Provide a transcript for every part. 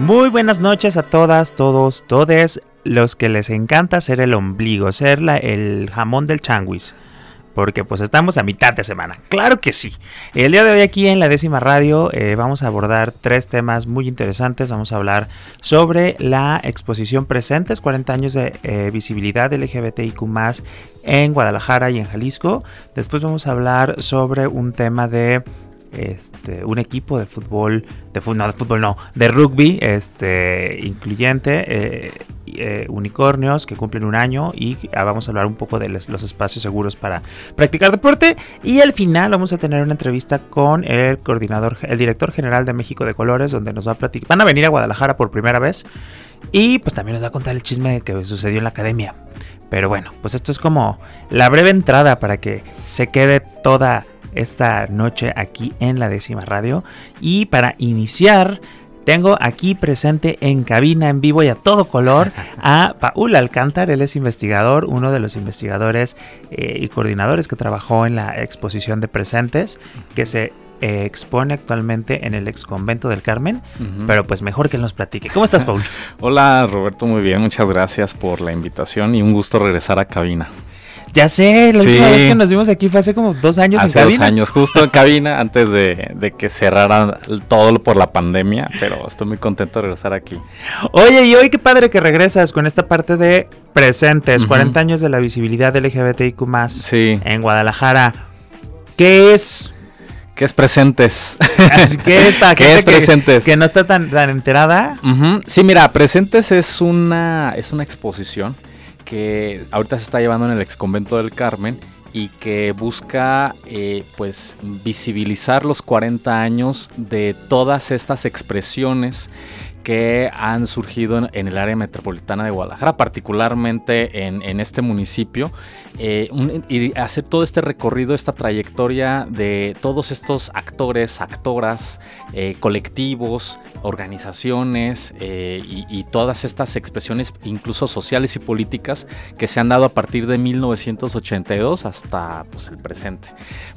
Muy buenas noches a todas, todos, todes los que les encanta ser el ombligo, ser la, el jamón del changuis. Porque pues estamos a mitad de semana. Claro que sí. El día de hoy aquí en la décima radio eh, vamos a abordar tres temas muy interesantes. Vamos a hablar sobre la exposición Presentes, 40 años de eh, visibilidad LGBTIQ en Guadalajara y en Jalisco. Después vamos a hablar sobre un tema de este, un equipo de fútbol, de, no, de fútbol no, de rugby, este, incluyente, eh, eh, unicornios que cumplen un año y ah, vamos a hablar un poco de los, espacios seguros para practicar deporte y al final vamos a tener una entrevista con el coordinador, el director general de México de Colores, donde nos va a platicar, van a venir a Guadalajara por primera vez y pues también nos va a contar el chisme que sucedió en la academia. Pero bueno, pues esto es como la breve entrada para que se quede toda esta noche aquí en la décima radio. Y para iniciar, tengo aquí presente en cabina, en vivo y a todo color a Paul Alcántar. Él es investigador, uno de los investigadores eh, y coordinadores que trabajó en la exposición de presentes que se eh, expone actualmente en el ex convento del Carmen, pero pues mejor que él nos platique. ¿Cómo estás, Paul? Hola, Roberto, muy bien, muchas gracias por la invitación y un gusto regresar a cabina. Ya sé, la última vez que nos vimos aquí fue hace como dos años hace en cabina. dos años, justo en cabina, antes de, que cerraran todo por la pandemia, pero estoy muy contento de regresar aquí. Oye, y hoy qué padre que regresas con esta parte de presentes, 40 años de la visibilidad LGBTIQ+, sí. en Guadalajara. ¿Qué es? ¿Qué es presentes? ¿Qué es ¿Qué es presentes? Que, no está tan, tan enterada. Sí, mira, presentes es una, es una exposición que ahorita se está llevando en el ex convento del Carmen y que busca eh, pues visibilizar los 40 años de todas estas expresiones que han surgido en, el área metropolitana de Guadalajara, particularmente en, este municipio, eh, y hacer todo este recorrido, esta trayectoria de todos estos actores, actoras, eh, colectivos, organizaciones eh, y, todas estas expresiones, incluso sociales y políticas, que se han dado a partir de 1982 hasta pues, el presente.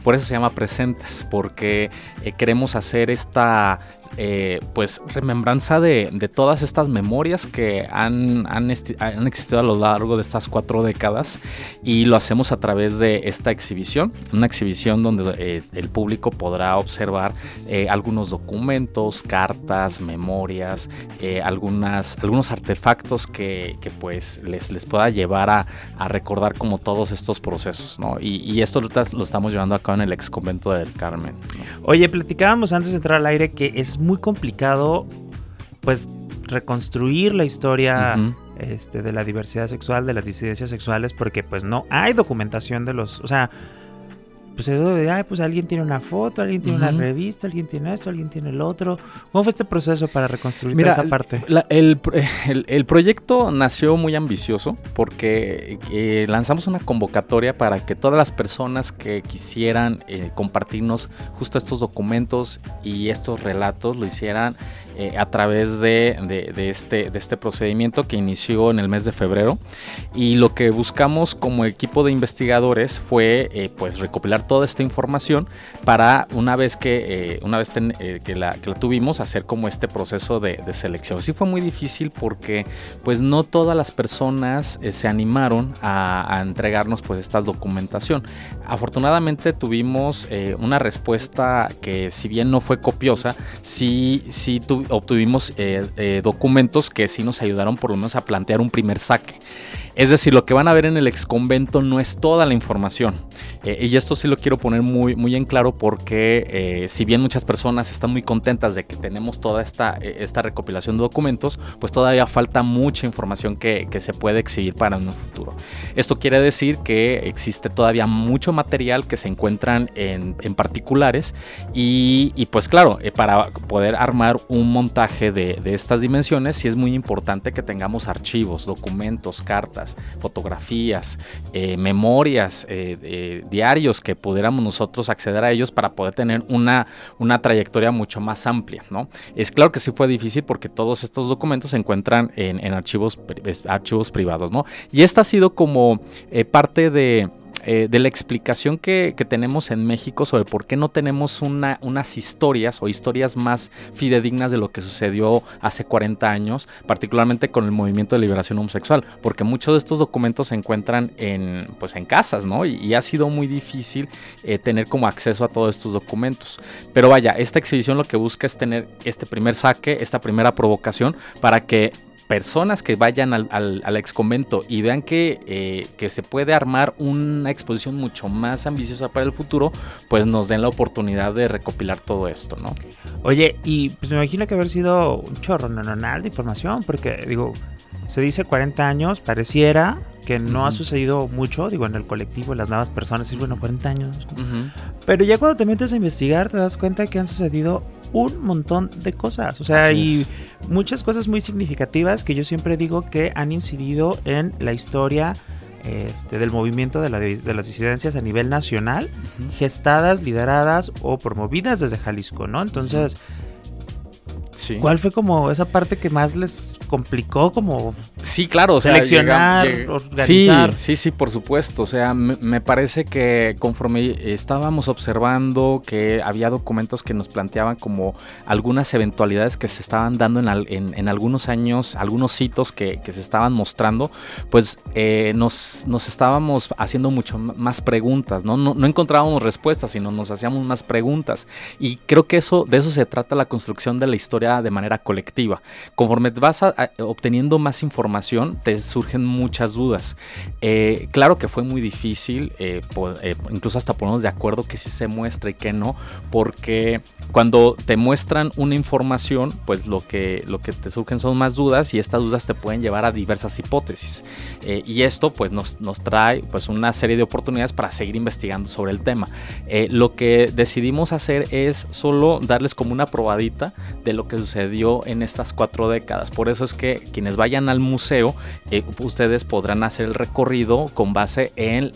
Por eso se llama Presentes, porque queremos hacer esta eh, pues remembranza de, todas estas memorias que han, han, existido a lo largo de estas cuatro décadas y lo hacemos a través de esta exhibición, una exhibición donde eh, el público podrá observar eh, algunos documentos, cartas, memorias, algunas, algunos artefactos que, pues les, les pueda llevar a, recordar como todos estos procesos, ¿no? Y, esto lo, estamos llevando acá en el ex convento del Carmen. Oye, platicábamos antes de entrar al aire que es muy complicado, pues, reconstruir la historia este, de la diversidad sexual, de las disidencias sexuales, porque pues no hay documentación de los, o sea, pues eso de, ay, pues alguien tiene una foto, alguien tiene una revista, alguien tiene esto, alguien tiene el otro. ¿Cómo fue este proceso para reconstruir esa parte? el, proyecto nació muy ambicioso porque eh, lanzamos una convocatoria para que todas las personas que quisieran eh, compartirnos justo estos documentos y estos relatos lo hicieran eh, a través de, este, de este procedimiento que inició en el mes de febrero. Y lo que buscamos como equipo de investigadores fue eh, pues recopilar toda esta información para una vez que, eh, una vez que, la, que, la, tuvimos hacer como este proceso de, selección. Sí fue muy difícil porque pues no todas las personas se animaron a, entregarnos pues esta documentación. Afortunadamente tuvimos una respuesta que si bien no fue copiosa, sí, sí tuvimos obtuvimos eh, eh, documentos que sí nos ayudaron por lo menos a plantear un primer saque. Es decir, lo que van a ver en el ex convento no es toda la información. Eh, y esto sí lo quiero poner muy, muy en claro porque eh, si bien muchas personas están muy contentas de que tenemos toda esta, eh, esta recopilación de documentos, pues todavía falta mucha información que, se puede exhibir para un futuro. Esto quiere decir que existe todavía mucho material que se encuentran en, particulares y, pues claro, para poder armar un montaje de, de estas dimensiones sí es muy importante que tengamos archivos, documentos, cartas fotografías, eh, memorias, eh, diarios que pudiéramos nosotros acceder a ellos para poder tener una, una trayectoria mucho más amplia, ¿no? Es claro que sí fue difícil porque todos estos documentos se encuentran en, en archivos, archivos privados, ¿no? Y esta ha sido como parte de eh, de la explicación que, tenemos en México sobre por qué no tenemos una, unas historias o historias más fidedignas de lo que sucedió hace 40 años, particularmente con el movimiento de liberación homosexual, porque muchos de estos documentos se encuentran en, pues en casas, ¿no? Y, ha sido muy difícil eh, tener como acceso a todos estos documentos. Pero vaya, esta exhibición lo que busca es tener este primer saque, esta primera provocación, para que personas que vayan al, al, ex convento y vean que, eh, que, se puede armar una exposición mucho más ambiciosa para el futuro, pues nos den la oportunidad de recopilar todo esto, ¿no? Oye, y pues me imagino que haber sido un chorro no, de información, porque digo, se dice 40 años, pareciera que no ha sucedido mucho, digo, en el colectivo, las nuevas personas, y bueno, 40 años. Pero ya cuando te metes a investigar, te das cuenta que han sucedido un montón de cosas. O sea, hay muchas cosas muy significativas que yo siempre digo que han incidido en la historia este, del movimiento de, las disidencias a nivel nacional, gestadas, lideradas o promovidas desde Jalisco, ¿no? Entonces, ¿cuál fue como esa parte que más les complicó como sí claro o seleccionar organizar sí sí sí por supuesto o sea me, parece que conforme estábamos observando que había documentos que nos planteaban como algunas eventualidades que se estaban dando en, en, algunos años algunos hitos que, que, se estaban mostrando pues eh, nos, nos estábamos haciendo mucho más preguntas ¿no? ¿no? No, encontrábamos respuestas sino nos hacíamos más preguntas y creo que eso de eso se trata la construcción de la historia de manera colectiva conforme vas a, obteniendo más información, te surgen muchas dudas. Eh, claro que fue muy difícil, eh, eh, incluso hasta ponernos de acuerdo que sí se muestra y que no, porque cuando te muestran una información, pues lo que, lo que te surgen son más dudas y estas dudas te pueden llevar a diversas hipótesis. y esto pues nos, nos, trae pues una serie de oportunidades para seguir investigando sobre el tema. lo que decidimos hacer es solo darles como una probadita de lo que sucedió en estas cuatro décadas. Por eso es que quienes vayan al museo, eh, ustedes podrán hacer el recorrido con base en,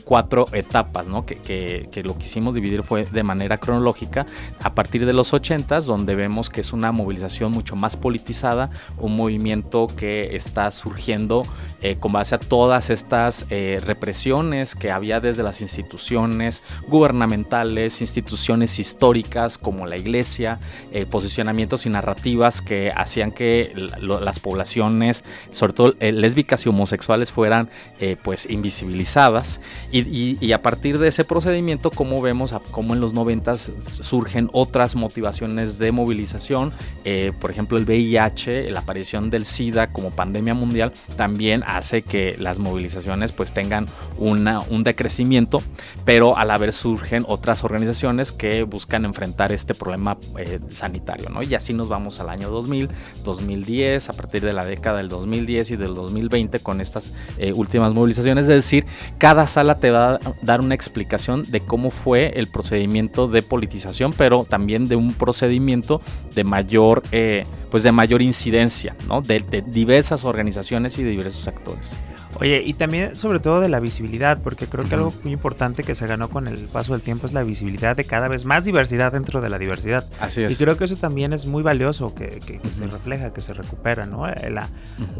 cuatro etapas, ¿no? Que, lo que hicimos dividir fue de manera cronológica a partir de los 80 donde vemos que es una movilización mucho más politizada, un movimiento que está surgiendo eh, con base a todas estas eh, represiones que había desde las instituciones gubernamentales, instituciones históricas como la iglesia, posicionamientos y narrativas que hacían que las poblaciones, sobre todo eh, lésbicas y homosexuales, fueran eh, pues invisibilizadas. Y, a partir de ese procedimiento, como vemos, como en los 90 surgen otras motivaciones de movilización, eh, por ejemplo el VIH, la aparición del SIDA como pandemia mundial, también hace que las movilizaciones pues tengan una, un decrecimiento, pero a la vez surgen otras organizaciones que buscan enfrentar este problema sanitario, ¿no? Y así nos vamos al año 2000, 2010, a partir de la década del 2010 y del 2020 con estas eh, últimas movilizaciones. Es decir, cada sala te va a dar una explicación de cómo fue el procedimiento de politización, pero también de un procedimiento de mayor, eh, pues de mayor incidencia, ¿no? de diversas organizaciones y de diversos actores. Oye, y también sobre todo de la visibilidad, porque creo que algo muy importante que se ganó con el paso del tiempo es la visibilidad de cada vez más diversidad dentro de la diversidad. Así es. Y creo que eso también es muy valioso, que, que, se refleja, que se recupera, ¿no? Eh, la,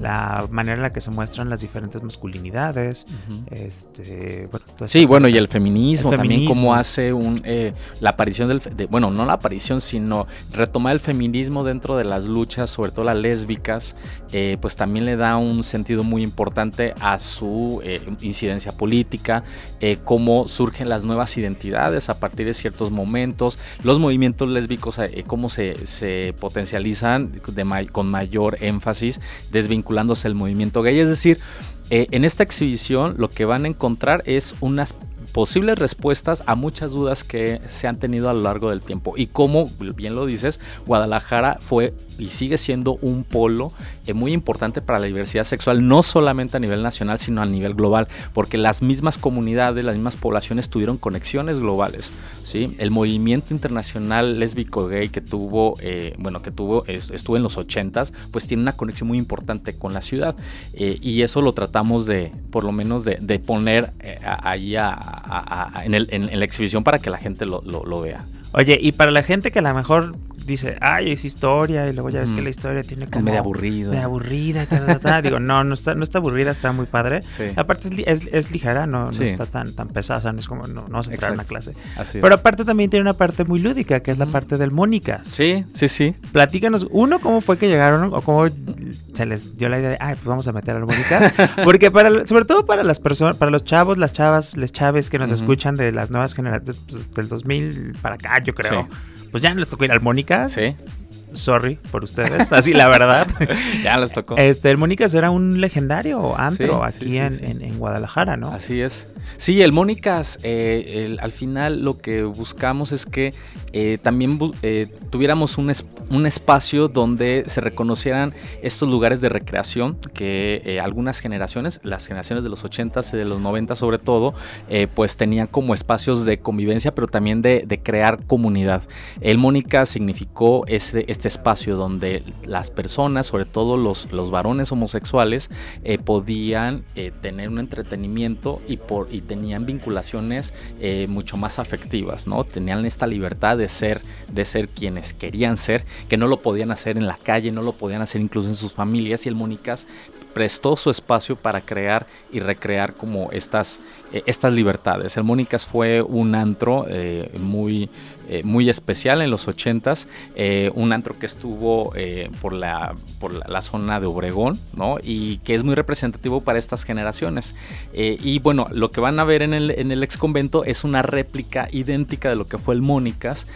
la, manera en la que se muestran las diferentes masculinidades. este, bueno, sí, bueno, y el feminismo, también, cómo hace un, eh, la aparición del, bueno, no la aparición, sino retomar el feminismo dentro de las luchas, sobre todo las lésbicas, eh, pues también le da un sentido muy importante a su eh, incidencia política, eh, cómo surgen las nuevas identidades a partir de ciertos momentos, los movimientos lésbicos, eh, cómo se, se potencializan con mayor énfasis, desvinculándose del movimiento gay. Es decir, en esta exhibición lo que van a encontrar es unas posibles respuestas a muchas dudas que se han tenido a lo largo del tiempo. Y como bien lo dices, Guadalajara fue y sigue siendo un polo eh, muy importante para la diversidad sexual, no solamente a nivel nacional, sino a nivel global, porque las mismas comunidades, las mismas poblaciones tuvieron conexiones globales. ¿sí? El movimiento internacional lésbico gay que tuvo, eh, bueno, que tuvo, estuvo en los 80s, pues tiene una conexión muy importante con la ciudad. Eh, y eso lo tratamos de, por lo menos, de, poner ahí en, la exhibición para que la gente lo, lo vea. Oye, y para la gente que a lo mejor dice, ay, es historia, y luego ya ves que la historia tiene como... Es medio aburrido. Medio aburrida, Digo, no, no está, no está aburrida, está muy padre. Aparte es, es, ligera, no, no está tan, tan pesada, o sea, no es como, no, no vas a entrar en la clase. Pero aparte también tiene una parte muy lúdica, que es la parte del Mónicas. Sí, sí, sí. Platícanos, uno, cómo fue que llegaron, o cómo se les dio la idea de, ay, pues vamos a meter al Mónicas. Porque para, sobre todo para las personas, para los chavos, las chavas, les chaves que nos escuchan de las nuevas generaciones, pues, del 2000 para acá, yo creo pues ya no les tocó ir al Mónica. Sí. Sorry por ustedes, así la verdad. ya les tocó. Este, el Mónicas era un legendario antro aquí en, en, Guadalajara, ¿no? Así es. Sí, el Mónicas, eh, al final lo que buscamos es que eh, también eh, tuviéramos un, un, espacio donde se reconocieran estos lugares de recreación que algunas generaciones, las generaciones de los 80s y de los 90 sobre todo, pues tenían como espacios de convivencia, pero también de, crear comunidad. El Mónicas significó este, este espacio donde las personas, sobre todo los, los varones homosexuales, podían tener un entretenimiento y por y tenían vinculaciones eh, mucho más afectivas, ¿no? Tenían esta libertad de ser, de ser quienes querían ser, que no lo podían hacer en la calle, no lo podían hacer incluso en sus familias y el Mónicas prestó su espacio para crear y recrear como estas, eh, estas libertades. El Mónicas fue un antro eh, muy eh, muy especial en los 80s, eh, un antro que estuvo eh, por, la, por la, zona de Obregón, ¿no? Y que es muy representativo para estas generaciones. y bueno, lo que van a ver en el, en el ex convento es una réplica idéntica de lo que fue el Mónicas,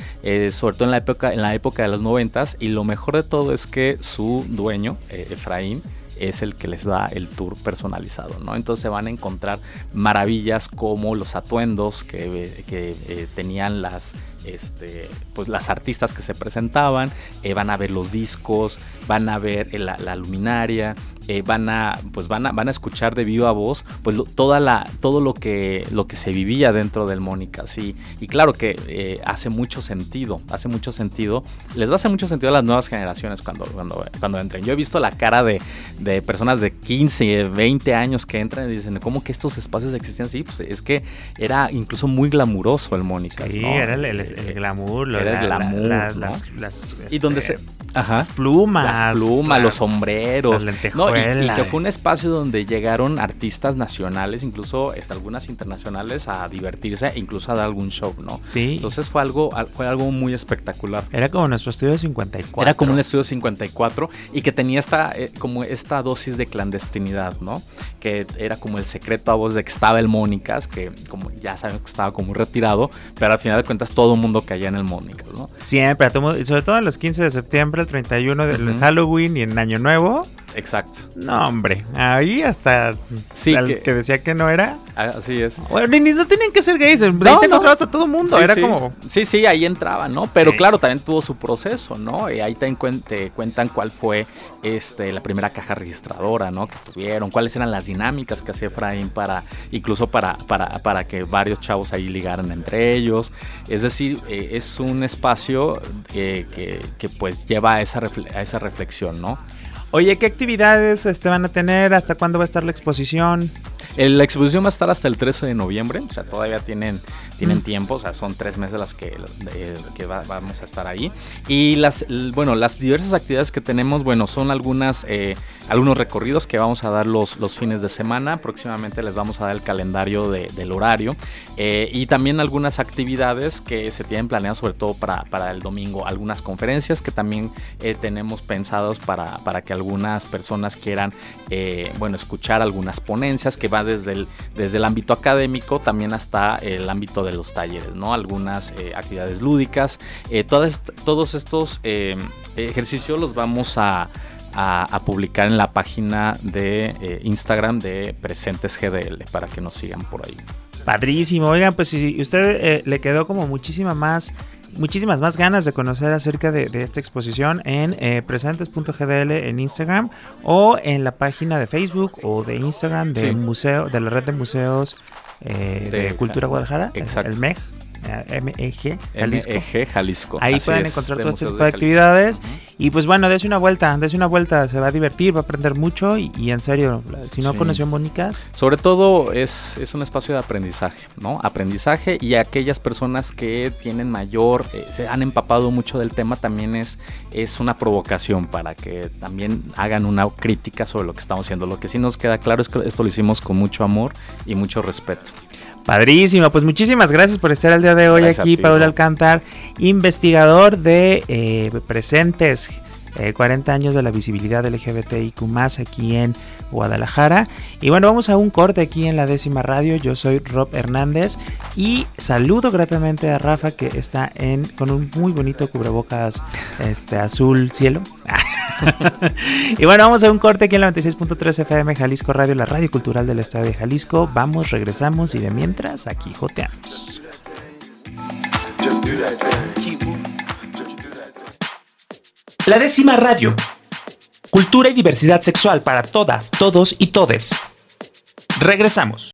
sobre todo en la época, en la época de los 90s, y lo mejor de todo es que su dueño, Efraín, es el que les da el tour personalizado, ¿no? Entonces van a encontrar maravillas como los atuendos que, que tenían las este, pues las artistas que se presentaban, eh, van a ver los discos, van a ver la, luminaria, eh, van a pues van a van a escuchar de viva voz pues toda la todo lo que lo que se vivía dentro del Mónica sí. Y claro que eh, hace mucho sentido hace mucho sentido. Les va a hacer mucho sentido a las nuevas generaciones cuando cuando cuando entren. Yo he visto la cara de, de personas de 15 20 años que entran y dicen cómo que estos espacios existían sí pues es que era incluso muy glamuroso el Mónica sí era el, glamour era el glamour las, las, y donde se este, las plumas. Las plumas, los sombreros. No, y, que fue un espacio donde llegaron artistas nacionales, incluso este, algunas internacionales, a divertirse, incluso a dar algún show, ¿no? Sí. Entonces fue algo, fue algo muy espectacular. Era como nuestro estudio 54. Era como un estudio 54 y que tenía esta, eh, como esta dosis de clandestinidad, ¿no? Que era como el secreto a voz de que estaba el Mónicas, que como ya saben que estaba como retirado, pero al final de cuentas todo el mundo caía en el Mónicas, ¿no? Siempre, sobre todo en los 15 de septiembre el 31 del Halloween y en Año Nuevo. Exacto. No, hombre. Ahí hasta sí, que, decía que no era. Así es. Bueno, ni, no tenían que ser gays. ahí te encontrabas a todo mundo. era como. Sí, sí, ahí entraba, ¿no? Pero claro, también tuvo su proceso, ¿no? Y ahí te, cuentan cuál fue este, la primera caja registradora, ¿no? Que tuvieron, cuáles eran las dinámicas que hacía Efraín para, incluso para, para, para que varios chavos ahí ligaran entre ellos. Es decir, eh, es un espacio que, que, pues lleva a esa, a esa reflexión, ¿no? Oye, ¿qué actividades este, van a tener? ¿Hasta cuándo va a estar la exposición? La exposición va a estar hasta el 13 de noviembre, o sea, todavía tienen, tienen mm. tiempo, o sea, son tres meses las que, que vamos a estar ahí. Y las, bueno, las diversas actividades que tenemos, bueno, son algunas, eh, algunos recorridos que vamos a dar los, los fines de semana. Próximamente les vamos a dar el calendario del horario. Eh, y también algunas actividades que se tienen planeadas sobre todo para, para el domingo. Algunas conferencias que también eh, tenemos pensados para, para que algunas personas quieran, bueno, escuchar algunas ponencias que van desde el, desde el ámbito académico también hasta el ámbito de los talleres, ¿no? Algunas eh, actividades lúdicas. Eh, todos estos eh, ejercicios los vamos a, publicar en la página de Instagram de Presentes GDL para que nos sigan por ahí. Padrísimo. Oigan, pues si usted eh, le quedó como muchísima más muchísimas más ganas de conocer acerca de, esta exposición en eh, presentes.gdl en Instagram o en la página de Facebook o de Instagram del museo de la red de museos eh, de, Cultura Guadalajara, el MEG. MEG Jalisco. MEG Jalisco. Ahí pueden encontrar todo este tipo de, actividades. Y pues bueno, des una vuelta, des una vuelta, se va a divertir, va a aprender mucho y, en serio, si no conoció Mónicas. Sobre todo es, es, un espacio de aprendizaje, ¿no? Aprendizaje y aquellas personas que tienen mayor, eh, se han empapado mucho del tema también es, es una provocación para que también hagan una crítica sobre lo que estamos haciendo. Lo que sí nos queda claro es que esto lo hicimos con mucho amor y mucho respeto. Padrísimo, pues muchísimas gracias por estar el día de hoy aquí, Pablo Alcántar, investigador de eh, presentes. 40 eh, años de la visibilidad LGBTIQ aquí en Guadalajara. Y bueno, vamos a un corte aquí en la décima radio. Yo soy Rob Hernández y saludo gratamente a Rafa que está en con un muy bonito cubrebocas este azul cielo. y bueno, vamos a un corte aquí en la 96.3 FM Jalisco Radio, la radio cultural del estado de Jalisco. Vamos, regresamos y de mientras aquí joteamos. La décima radio. Cultura y diversidad sexual para todas, todos y todes. Regresamos.